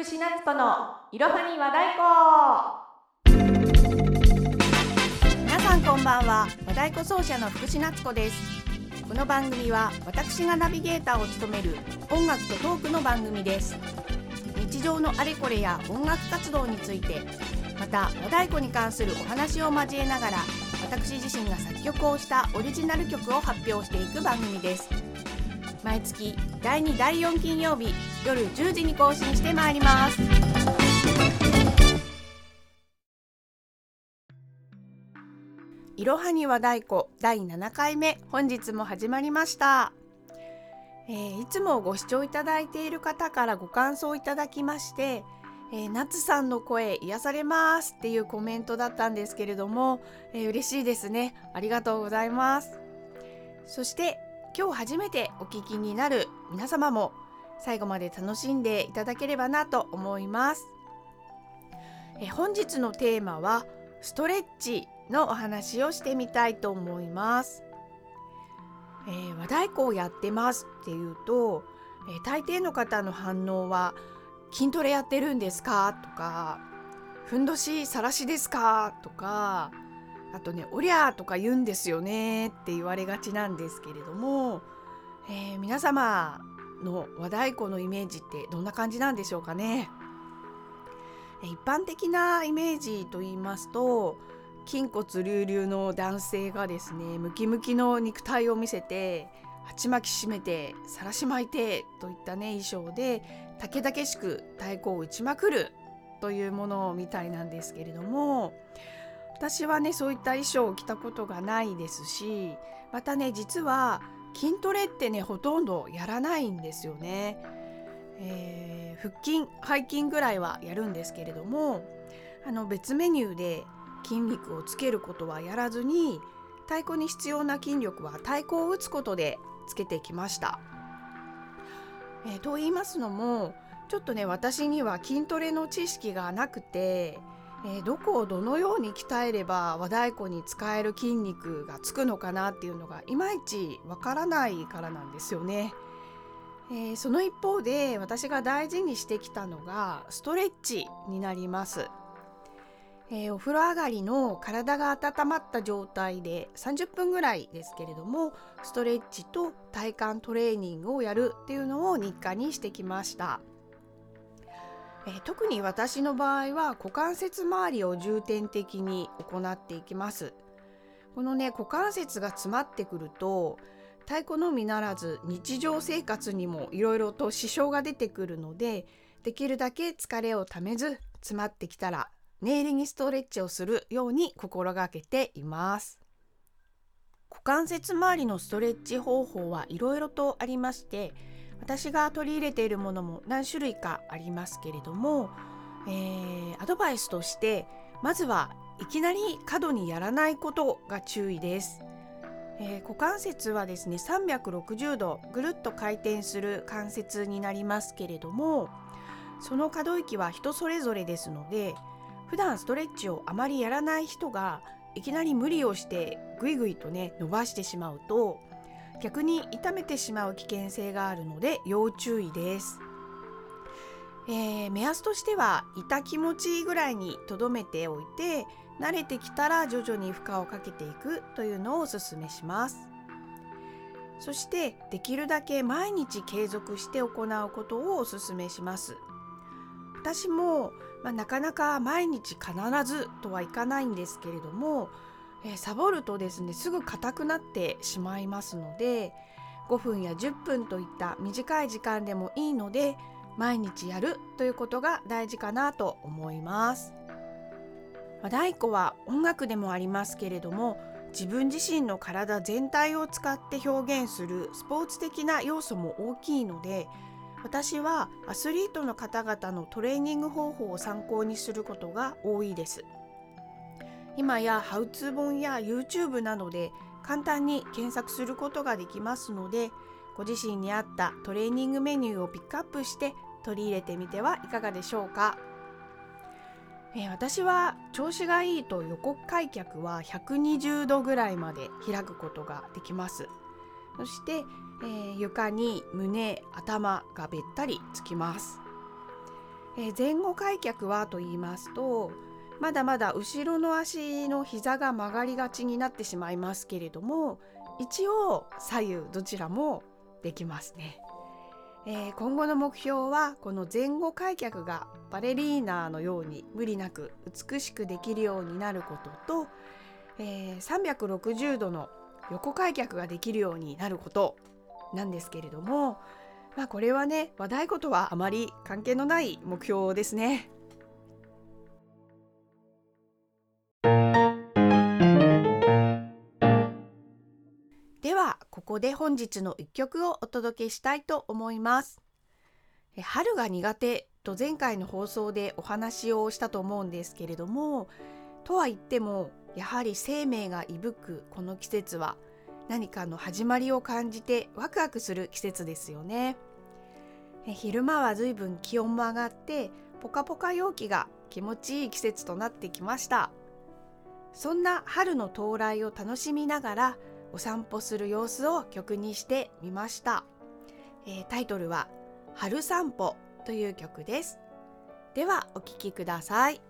福士夏子のいろはに和太鼓皆さんこんばんは。和太鼓奏者の福士夏子です。この番組は私がナビゲーターを務める音楽とトークの番組です。日常のあれこれや音楽活動についてまた和太鼓に関するお話を交えながら私自身が作曲をしたオリジナル曲を発表していく番組です。毎月第2第4金曜日夜10時に更新してまいります。いろはには太鼓第7回目本日も始まりました、えー、いつもご視聴いただいている方からご感想いただきましてえー、夏さんの声癒されますっていうコメントだったんですけれども、えー、嬉しいですね。ありがとうございます。そして今日初めてお聞きになる皆様も最後まで楽しんでいただければなと思います。え本日のテーマはストレッチのお話をしてみたいと思います、えー、和太鼓をやってますっていうと、えー、大抵の方の反応は筋トレやってるんですかとかふんどしさらしですかとかあとね「おりゃ」とか言うんですよねって言われがちなんですけれども、えー、皆様の和太鼓のイメージってどんな感じなんでしょうかね。一般的なイメージと言いますと筋骨隆々の男性がですねムキムキの肉体を見せて鉢巻き締めてさらし巻いてといったね衣装で武々しく太鼓を打ちまくるというものみたいなんですけれども私はねそういった衣装を着たことがないですしまたね実は筋トレってねほとんどやらないんですよね。えー、腹筋背筋ぐらいはやるんですけれどもあの別メニューで筋肉をつけることはやらずに太鼓に必要な筋力は太鼓を打つことでつけてきました。えー、と言いますのもちょっとね私には筋トレの知識がなくてえー、どこをどのように鍛えれば和太鼓に使える筋肉がつくのかなっていうのがいまいちわからないからなんですよね。えー、その一方で私が大事にしてきたのがストレッチになります。えー、お風呂上がりの体が温まった状態で30分ぐらいですけれどもストレッチと体幹トレーニングをやるっていうのを日課にしてきました。えー、特に私の場合は股関節周りを重点的に行っていきます。このね股関節が詰まってくると太鼓のみならず日常生活にもいろいろと支障が出てくるのでできるだけ疲れをためず詰まってきたら念入りにストレッチをするように心がけています。股関節周りのストレッチ方法はいろいろとありまして私が取り入れているものも何種類かありますけれども、えー、アドバイスとしてまずはいきなり過度にやらないことが注意です。えー、股関節はですね360度ぐるっと回転する関節になりますけれどもその可動域は人それぞれですので普段ストレッチをあまりやらない人がいきなり無理をしてぐいぐいとね伸ばしてしまうと逆に痛めてしまう危険性があるので要注意です。えー、目安としては痛気持ちいいぐらいにとどめておいて慣れてきたら徐々に負荷をかけていくというのをおすすめしますそしてできるだけ毎日継続して行うことをおすすめします私も、まあ、なかなか毎日必ずとはいかないんですけれどもえー、サボるとですねすぐ硬くなってしまいますので5分や10分といった短い時間でもいいので毎日やるということが大事かなと思います和太鼓は音楽でもありますけれども自分自身の体全体を使って表現するスポーツ的な要素も大きいので私はアスリートの方々のトレーニング方法を参考にすることが多いです。今やハウツー本や YouTube などで簡単に検索することができますのでご自身に合ったトレーニングメニューをピックアップして取り入れてみてはいかがでしょうか、えー、私は調子がいいと横開脚は120度ぐらいまで開くことができます。そして、えー、床に胸頭がべったりつきます。えー前後開脚はと言いますとまだまだ後ろの足の膝が曲がりがちになってしまいますけれども一応左右どちらもできますね。えー今後の目標はこの前後開脚がバレリーナのように無理なく美しくできるようになることと、えー360度の横開脚ができるようになることなんですけれども、まあ、これはね和太鼓とはあまり関係のない目標ですね。ここで本日の一曲をお届けしたいと思います。え春が苦手と前回の放送でお話をしたと思うんですけれどもとは言ってもやはり生命が息吹くこの季節は何かの始まりを感じてワクワクする季節ですよね。え昼間はずいぶん気温も上がってポカポカ陽気が気持ちいい季節となってきました。そんな春の到来を楽しみながらお散歩する様子を曲にしてみました。えータイトルは春散歩という曲です。ではお聴きください。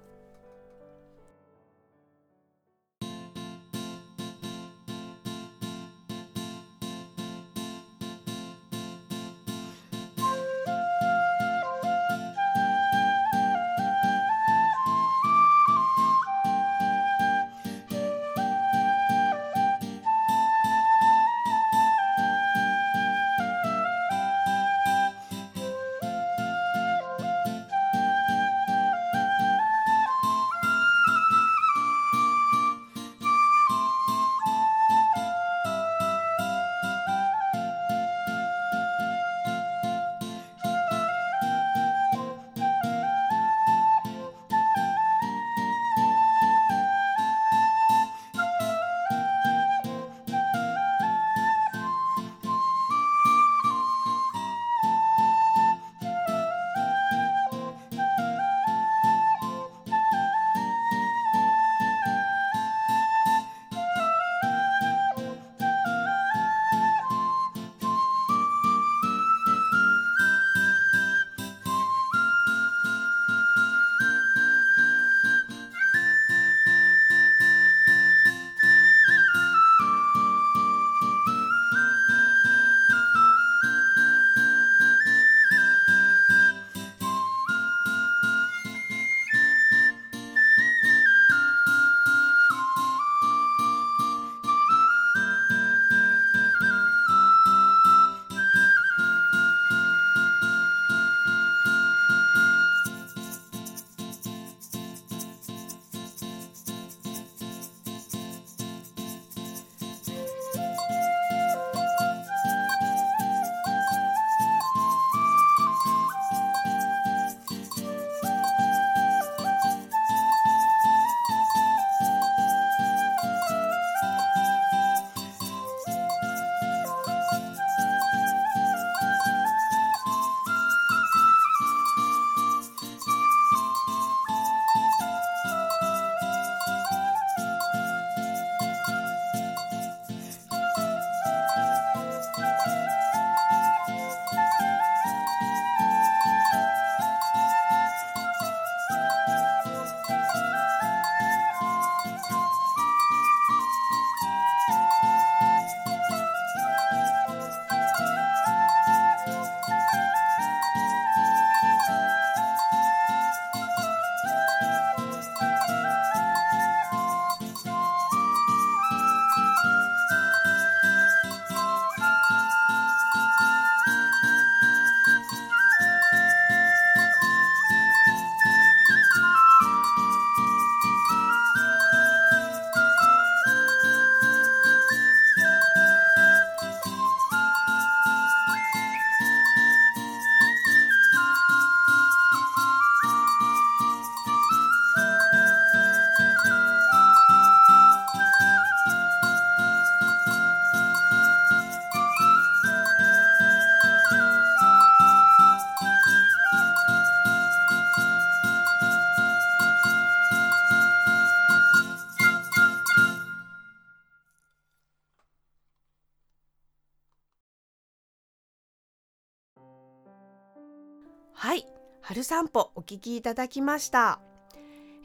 春散歩お聴きいただきました、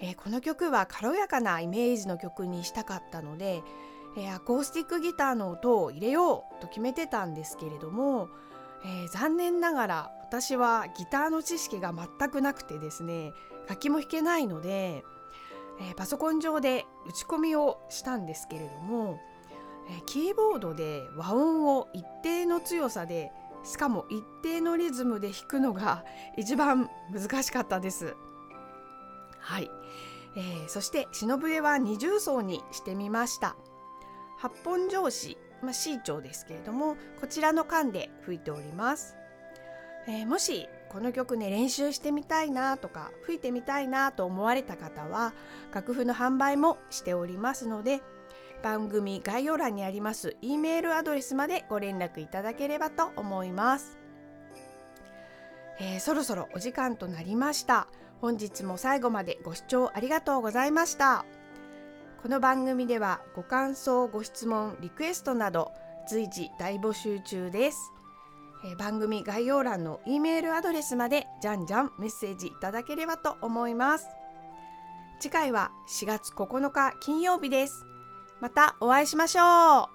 えー、この曲は軽やかなイメージの曲にしたかったので、えー、アコースティックギターの音を入れようと決めてたんですけれども、えー、残念ながら私はギターの知識が全くなくてですね楽器も弾けないので、えパソコン上で打ち込みをしたんですけれども、えキーボードで和音を一定の強さでしかも一定のリズムで弾くのが一番難しかったです。はい、えー、そして篠笛は二重奏にしてみました。八本上司、まあ、C 調ですけれどもこちらの間で吹いております。えー、もしこの曲ね練習してみたいなとか吹いてみたいなと思われた方は楽譜の販売もしておりますので番組概要欄にあります E メールアドレスまでご連絡いただければと思います、えー、そろそろお時間となりました。本日も最後までご視聴ありがとうございました。この番組ではご感想ご質問リクエストなど随時大募集中です。え番組概要欄の E メールアドレスまでじゃんじゃんメッセージいただければと思います。次回は4月9日金曜日です。またお会いしましょう。